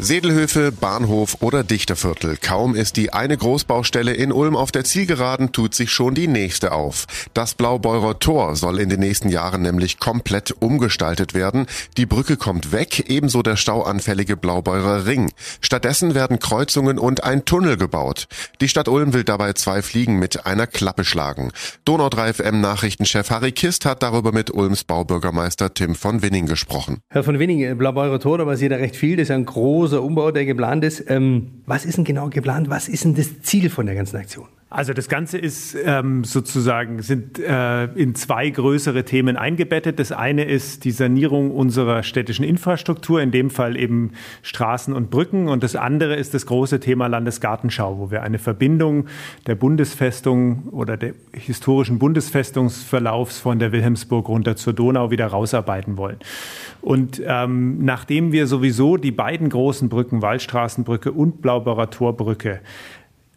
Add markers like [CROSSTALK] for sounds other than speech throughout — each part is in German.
Sedelhöfe, Bahnhof oder Dichterviertel. Kaum ist die eine Großbaustelle in Ulm auf der Zielgeraden, tut sich schon die nächste auf. Das Blaubeurer Tor soll in den nächsten Jahren nämlich komplett umgestaltet werden. Die Brücke kommt weg, ebenso der stauanfällige Blaubeurer Ring. Stattdessen werden Kreuzungen und ein Tunnel gebaut. Die Stadt Ulm will dabei zwei Fliegen mit einer Klappe schlagen. Donau 3 FM Nachrichtenchef Harry Kist hat darüber mit Ulms Baubürgermeister Tim von Winning gesprochen. Herr von Winning, Blaubeurer Tor, da passiert ja recht viel. Das ist ein großes großer Umbau, der geplant ist. Ähm, was ist denn genau geplant? Was ist denn das Ziel von der ganzen Aktion? Also das Ganze ist ähm, sozusagen sind äh, in zwei größere Themen eingebettet. Das eine ist die Sanierung unserer städtischen Infrastruktur, in dem Fall eben Straßen und Brücken, und das andere ist das große Thema Landesgartenschau, wo wir eine Verbindung der Bundesfestung oder der historischen Bundesfestungsverlaufs von der Wilhelmsburg runter zur Donau wieder rausarbeiten wollen. Und ähm, nachdem wir sowieso die beiden großen Brücken, Waldstraßenbrücke und Blaubauer Torbrücke,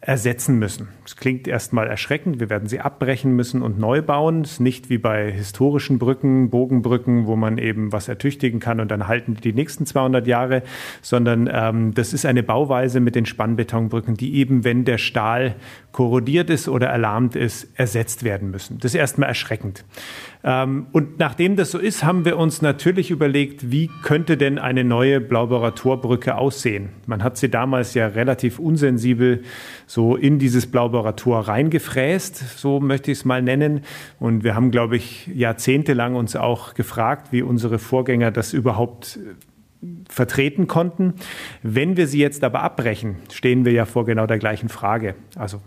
ersetzen müssen. Es klingt erstmal erschreckend, wir werden sie abbrechen müssen und neu bauen. Es ist nicht wie bei historischen Brücken, Bogenbrücken, wo man eben was ertüchtigen kann und dann halten die nächsten 200 Jahre, sondern ähm, das ist eine Bauweise mit den Spannbetonbrücken, die eben, wenn der Stahl korrodiert ist oder erlahmt ist, ersetzt werden müssen. Das ist erstmal erschreckend. Ähm, und nachdem das so ist, haben wir uns natürlich überlegt, wie könnte denn eine neue Blaubauer Torbrücke aussehen? Man hat sie damals ja relativ unsensibel so in dieses Blaubauer Tor reingefräst, so möchte ich es mal nennen. Und wir haben, glaube ich, jahrzehntelang uns auch gefragt, wie unsere Vorgänger das überhaupt vertreten konnten. Wenn wir sie jetzt aber abbrechen, stehen wir ja vor genau der gleichen Frage. Also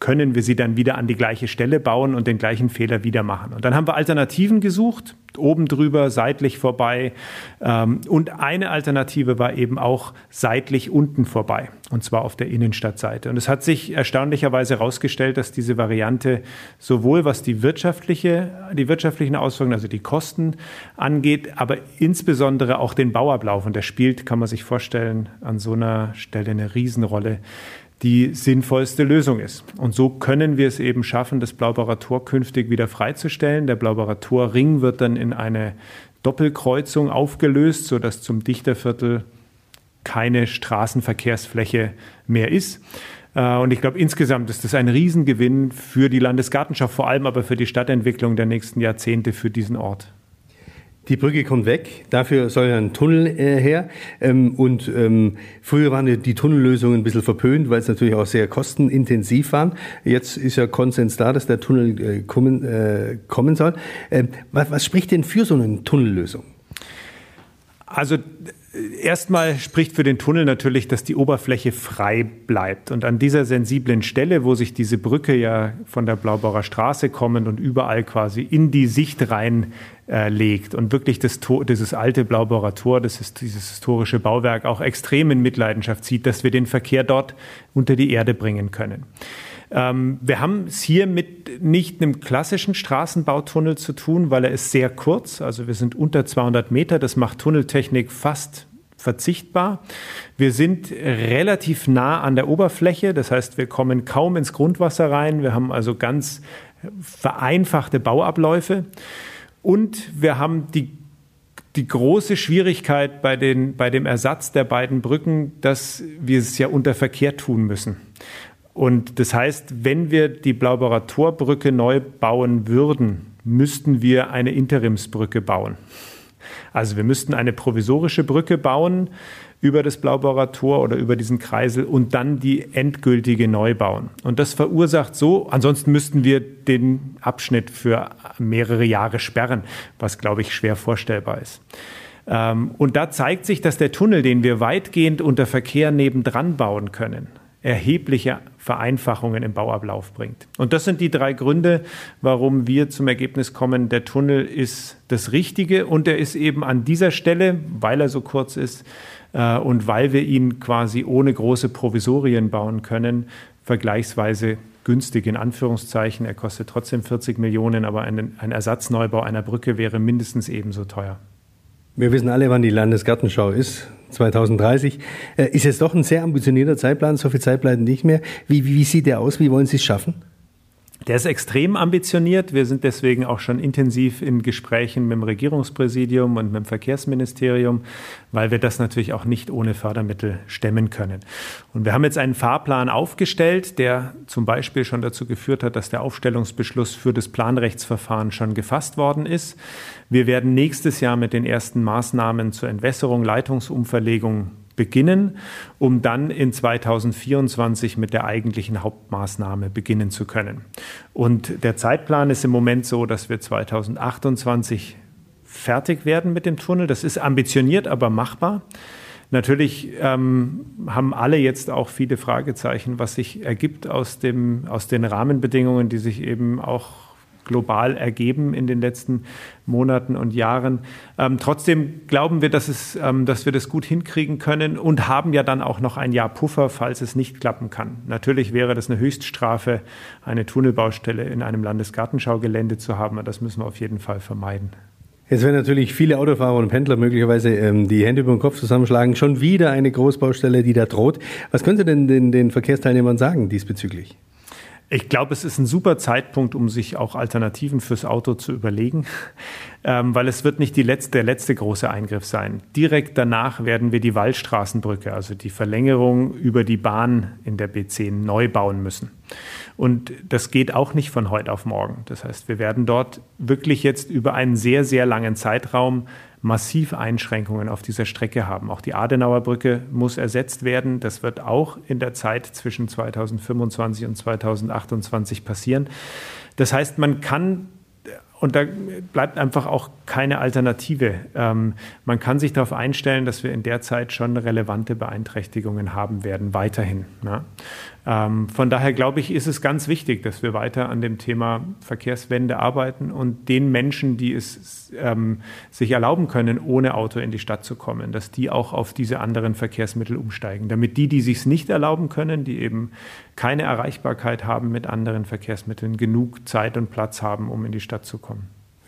können wir sie dann wieder an die gleiche Stelle bauen und den gleichen Fehler wieder machen. Und dann haben wir Alternativen gesucht, oben drüber, seitlich vorbei. Ähm, und eine Alternative war eben auch seitlich unten vorbei, und zwar auf der Innenstadtseite. Und es hat sich erstaunlicherweise herausgestellt, dass diese Variante sowohl was die wirtschaftliche, die wirtschaftlichen Auswirkungen, also die Kosten angeht, aber insbesondere auch den Bauablauf. Und der spielt, kann man sich vorstellen, an so einer Stelle eine Riesenrolle die sinnvollste Lösung ist. Und so können wir es eben schaffen, das Blaubauer Tor künftig wieder freizustellen. Der Blaubauer Torring wird dann in eine Doppelkreuzung aufgelöst, sodass zum Dichterviertel keine Straßenverkehrsfläche mehr ist. Äh, und ich glaube, insgesamt ist das ein Riesengewinn für die Landesgartenschaft, vor allem aber für die Stadtentwicklung der nächsten Jahrzehnte für diesen Ort. Die Brücke kommt weg, dafür soll ein Tunnel äh, her. Ähm, und ähm, früher waren die Tunnellösungen ein bisschen verpönt, weil es natürlich auch sehr kostenintensiv waren. Jetzt ist ja Konsens da, dass der Tunnel äh, kommen, äh, kommen soll. Ähm, was, was spricht denn für so eine Tunnellösung? Also Erstmal spricht für den Tunnel natürlich, dass die Oberfläche frei bleibt. Und an dieser sensiblen Stelle, wo sich diese Brücke ja von der Blaubauer Straße kommend und überall quasi in die Sicht rein äh, legt und wirklich das Tor, dieses alte Blaubauer Tor, das ist dieses historische Bauwerk auch extrem in Mitleidenschaft zieht, dass wir den Verkehr dort unter die Erde bringen können. Ähm, wir haben es hier mit nicht einem klassischen Straßenbautunnel zu tun, weil er ist sehr kurz. Also wir sind unter 200 Meter. Das macht Tunneltechnik fast verzichtbar. Wir sind relativ nah an der Oberfläche. Das heißt, wir kommen kaum ins Grundwasser rein. Wir haben also ganz vereinfachte Bauabläufe. Und wir haben die die große Schwierigkeit bei, den, bei dem Ersatz der beiden Brücken, dass wir es ja unter Verkehr tun müssen. Und das heißt, wenn wir die Blaubauer Torbrücke neu bauen würden, müssten wir eine Interimsbrücke bauen. Also wir müssten eine provisorische Brücke bauen über das Blaubauer Tor oder über diesen Kreisel und dann die endgültige neu bauen. Und das verursacht so, ansonsten müssten wir den Abschnitt für mehrere Jahre sperren, was, glaube ich, schwer vorstellbar ist. Ähm, und da zeigt sich, dass der Tunnel, den wir weitgehend unter Verkehr nebendran bauen können, erhebliche Vereinfachungen im Bauablauf bringt. Und das sind die drei Gründe, warum wir zum Ergebnis kommen, der Tunnel ist das Richtige und er ist eben an dieser Stelle, weil er so kurz ist äh, und weil wir ihn quasi ohne große Provisorien bauen können, vergleichsweise günstig in Anführungszeichen. Er kostet trotzdem 40 Millionen, aber ein, ein Ersatzneubau einer Brücke wäre mindestens ebenso teuer. Wir wissen alle, wann die Landesgartenschau ist. 2030. Äh, ist es doch ein sehr ambitionierter Zeitplan, so viel Zeit bleibt nicht mehr. Wie, wie, wie sieht der aus? Wie wollen Sie es schaffen? Der ist extrem ambitioniert. Wir sind deswegen auch schon intensiv in Gesprächen mit dem Regierungspräsidium und mit dem Verkehrsministerium, weil wir das natürlich auch nicht ohne Fördermittel stemmen können. Und wir haben jetzt einen Fahrplan aufgestellt, der zum Beispiel schon dazu geführt hat, dass der Aufstellungsbeschluss für das Planrechtsverfahren schon gefasst worden ist. Wir werden nächstes Jahr mit den ersten Maßnahmen zur Entwässerung, Leitungsumverlegung beginnen, um dann in 2024 mit der eigentlichen Hauptmaßnahme beginnen zu können. Und der Zeitplan ist im Moment so, dass wir 2028 fertig werden mit dem Tunnel. Das ist ambitioniert, aber machbar. Natürlich ähm, haben alle jetzt auch viele Fragezeichen, was sich ergibt aus, dem, aus den Rahmenbedingungen, die sich eben auch global ergeben in den letzten Monaten und Jahren. Ähm, trotzdem glauben wir, dass, es, ähm, dass wir das gut hinkriegen können und haben ja dann auch noch ein Jahr Puffer, falls es nicht klappen kann. Natürlich wäre das eine Höchststrafe, eine Tunnelbaustelle in einem Landesgartenschaugelände zu haben, aber das müssen wir auf jeden Fall vermeiden. Jetzt werden natürlich viele Autofahrer und Pendler möglicherweise ähm, die Hände über den Kopf zusammenschlagen. Schon wieder eine Großbaustelle, die da droht. Was können Sie denn den, den Verkehrsteilnehmern sagen diesbezüglich? Ich glaube, es ist ein super Zeitpunkt, um sich auch Alternativen fürs Auto zu überlegen, [LAUGHS] ähm, weil es wird nicht letzte, der letzte große Eingriff sein. Direkt danach werden wir die Waldstraßenbrücke, also die Verlängerung über die Bahn in der B10 neu bauen müssen. Und das geht auch nicht von heute auf morgen. Das heißt, wir werden dort wirklich jetzt über einen sehr, sehr langen Zeitraum massiv Einschränkungen auf dieser Strecke haben. Auch die Adenauer Brücke muss ersetzt werden. Das wird auch in der Zeit zwischen 2025 und 2028 passieren. Das heißt, man kann und da bleibt einfach auch keine Alternative. Ähm, man kann sich darauf einstellen, dass wir in der Zeit schon relevante Beeinträchtigungen haben werden, weiterhin. Ne? Ähm, von daher glaube ich, ist es ganz wichtig, dass wir weiter an dem Thema Verkehrswende arbeiten und den Menschen, die es ähm, sich erlauben können, ohne Auto in die Stadt zu kommen, dass die auch auf diese anderen Verkehrsmittel umsteigen. Damit die, die sich nicht erlauben können, die eben keine Erreichbarkeit haben mit anderen Verkehrsmitteln, genug Zeit und Platz haben, um in die Stadt zu kommen.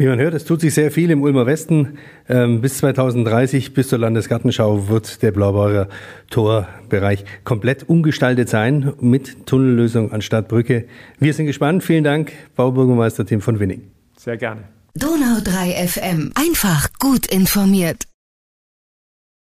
Wie man hört, es tut sich sehr viel im Ulmer Westen. Ähm, bis 2030, bis zur Landesgartenschau, wird der Blaubeurer Torbereich komplett umgestaltet sein mit Tunnellösung anstatt Brücke. Wir sind gespannt. Vielen Dank, Baubürgermeister Tim von Winning. Sehr gerne. Donau 3 FM. Einfach gut informiert.